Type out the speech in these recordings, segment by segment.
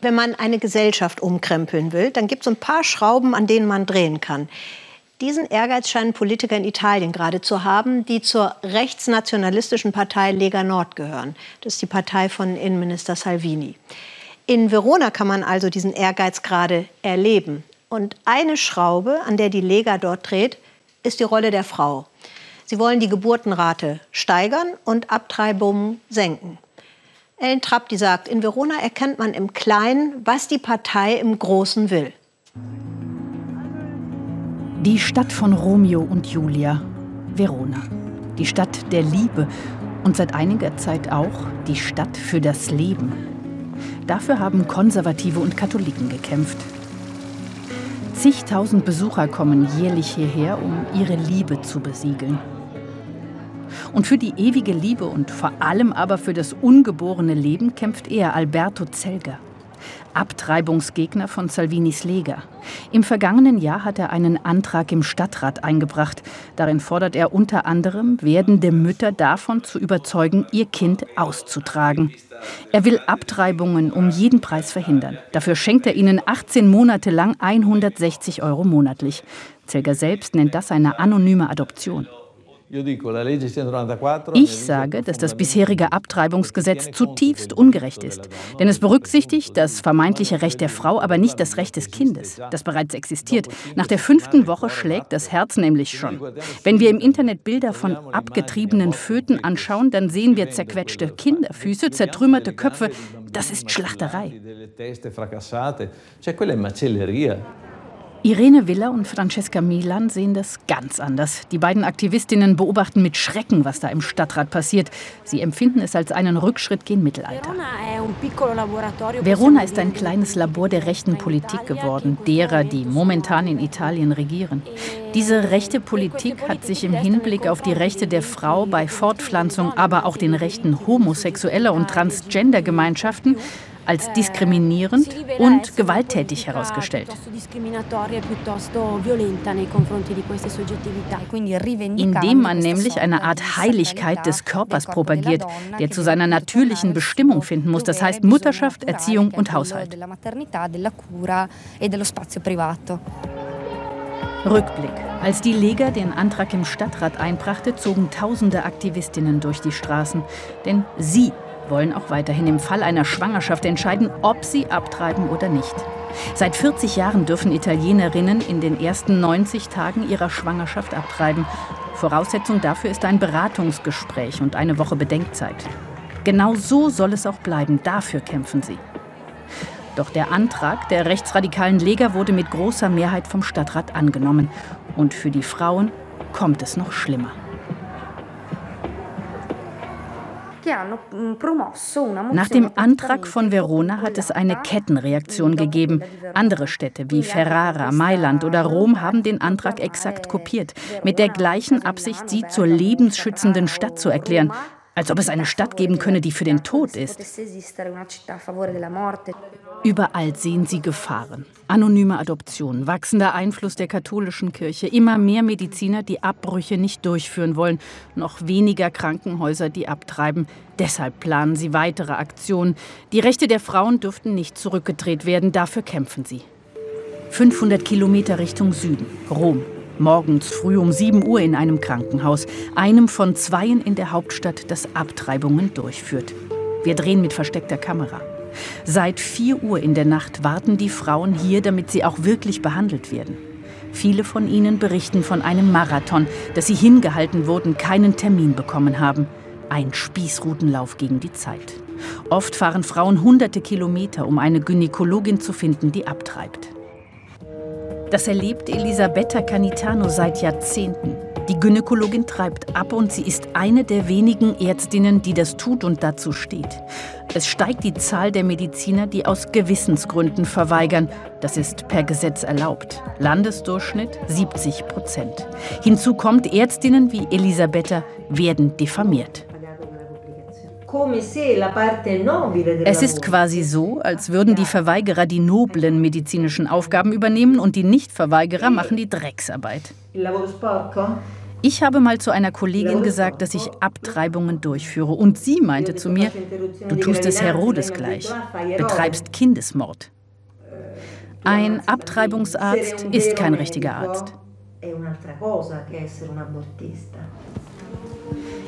Wenn man eine Gesellschaft umkrempeln will, dann gibt es ein paar Schrauben, an denen man drehen kann. Diesen Ehrgeiz scheinen Politiker in Italien gerade zu haben, die zur rechtsnationalistischen Partei Lega Nord gehören. Das ist die Partei von Innenminister Salvini. In Verona kann man also diesen Ehrgeiz gerade erleben. Und eine Schraube, an der die Lega dort dreht, ist die Rolle der Frau. Sie wollen die Geburtenrate steigern und Abtreibungen senken. Ellen Trapp, die sagt, in Verona erkennt man im Kleinen, was die Partei im Großen will. Die Stadt von Romeo und Julia, Verona. Die Stadt der Liebe und seit einiger Zeit auch die Stadt für das Leben. Dafür haben Konservative und Katholiken gekämpft. Zigtausend Besucher kommen jährlich hierher, um ihre Liebe zu besiegeln. Und für die ewige Liebe und vor allem aber für das ungeborene Leben kämpft er, Alberto Zelger. Abtreibungsgegner von Salvinis Lega. Im vergangenen Jahr hat er einen Antrag im Stadtrat eingebracht. Darin fordert er unter anderem, werdende Mütter davon zu überzeugen, ihr Kind auszutragen. Er will Abtreibungen um jeden Preis verhindern. Dafür schenkt er ihnen 18 Monate lang 160 Euro monatlich. Zelger selbst nennt das eine anonyme Adoption. Ich sage, dass das bisherige Abtreibungsgesetz zutiefst ungerecht ist. Denn es berücksichtigt das vermeintliche Recht der Frau, aber nicht das Recht des Kindes, das bereits existiert. Nach der fünften Woche schlägt das Herz nämlich schon. Wenn wir im Internet Bilder von abgetriebenen Föten anschauen, dann sehen wir zerquetschte Kinderfüße, zertrümmerte Köpfe. Das ist Schlachterei. Irene Villa und Francesca Milan sehen das ganz anders. Die beiden Aktivistinnen beobachten mit Schrecken, was da im Stadtrat passiert. Sie empfinden es als einen Rückschritt gen Mittelalter. Verona ist ein kleines Labor der rechten Politik geworden, derer, die momentan in Italien regieren. Diese rechte Politik hat sich im Hinblick auf die Rechte der Frau bei Fortpflanzung, aber auch den Rechten homosexueller und transgender Gemeinschaften als diskriminierend und gewalttätig herausgestellt. Indem man nämlich eine Art Heiligkeit des Körpers propagiert, der zu seiner natürlichen Bestimmung finden muss, das heißt Mutterschaft, Erziehung und Haushalt. Rückblick. Als die Lega den Antrag im Stadtrat einbrachte, zogen tausende Aktivistinnen durch die Straßen. Denn sie wollen auch weiterhin im Fall einer Schwangerschaft entscheiden, ob sie abtreiben oder nicht. Seit 40 Jahren dürfen Italienerinnen in den ersten 90 Tagen ihrer Schwangerschaft abtreiben. Voraussetzung dafür ist ein Beratungsgespräch und eine Woche Bedenkzeit. Genau so soll es auch bleiben, dafür kämpfen sie. Doch der Antrag der rechtsradikalen Lega wurde mit großer Mehrheit vom Stadtrat angenommen. Und für die Frauen kommt es noch schlimmer. Nach dem Antrag von Verona hat es eine Kettenreaktion gegeben. Andere Städte wie Ferrara, Mailand oder Rom haben den Antrag exakt kopiert, mit der gleichen Absicht, sie zur lebensschützenden Stadt zu erklären. Als ob es eine Stadt geben könne, die für den Tod ist. Überall sehen sie Gefahren. Anonyme Adoption, wachsender Einfluss der katholischen Kirche, immer mehr Mediziner, die Abbrüche nicht durchführen wollen, noch weniger Krankenhäuser, die abtreiben. Deshalb planen sie weitere Aktionen. Die Rechte der Frauen dürften nicht zurückgedreht werden, dafür kämpfen sie. 500 Kilometer Richtung Süden, Rom. Morgens früh um 7 Uhr in einem Krankenhaus, einem von zweien in der Hauptstadt, das Abtreibungen durchführt. Wir drehen mit versteckter Kamera. Seit 4 Uhr in der Nacht warten die Frauen hier, damit sie auch wirklich behandelt werden. Viele von ihnen berichten von einem Marathon, dass sie hingehalten wurden, keinen Termin bekommen haben. Ein Spießrutenlauf gegen die Zeit. Oft fahren Frauen hunderte Kilometer, um eine Gynäkologin zu finden, die abtreibt. Das erlebt Elisabetta Canitano seit Jahrzehnten. Die Gynäkologin treibt ab und sie ist eine der wenigen Ärztinnen, die das tut und dazu steht. Es steigt die Zahl der Mediziner, die aus Gewissensgründen verweigern. Das ist per Gesetz erlaubt. Landesdurchschnitt 70 Prozent. Hinzu kommt, Ärztinnen wie Elisabetta werden diffamiert. Es ist quasi so, als würden die Verweigerer die noblen medizinischen Aufgaben übernehmen und die Nichtverweigerer machen die Drecksarbeit. Ich habe mal zu einer Kollegin gesagt, dass ich Abtreibungen durchführe. Und sie meinte zu mir, du tust es Herodes gleich, betreibst Kindesmord. Ein Abtreibungsarzt ist kein richtiger Arzt.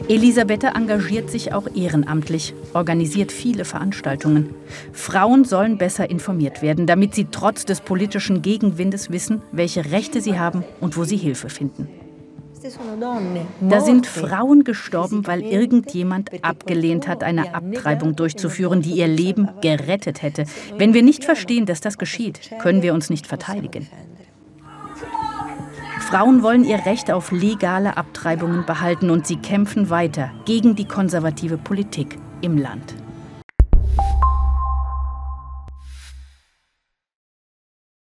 Elisabetta engagiert sich auch ehrenamtlich, organisiert viele Veranstaltungen. Frauen sollen besser informiert werden, damit sie trotz des politischen Gegenwindes wissen, welche Rechte sie haben und wo sie Hilfe finden. Da sind Frauen gestorben, weil irgendjemand abgelehnt hat, eine Abtreibung durchzuführen, die ihr Leben gerettet hätte. Wenn wir nicht verstehen, dass das geschieht, können wir uns nicht verteidigen. Frauen wollen ihr Recht auf legale Abtreibungen behalten und sie kämpfen weiter gegen die konservative Politik im Land.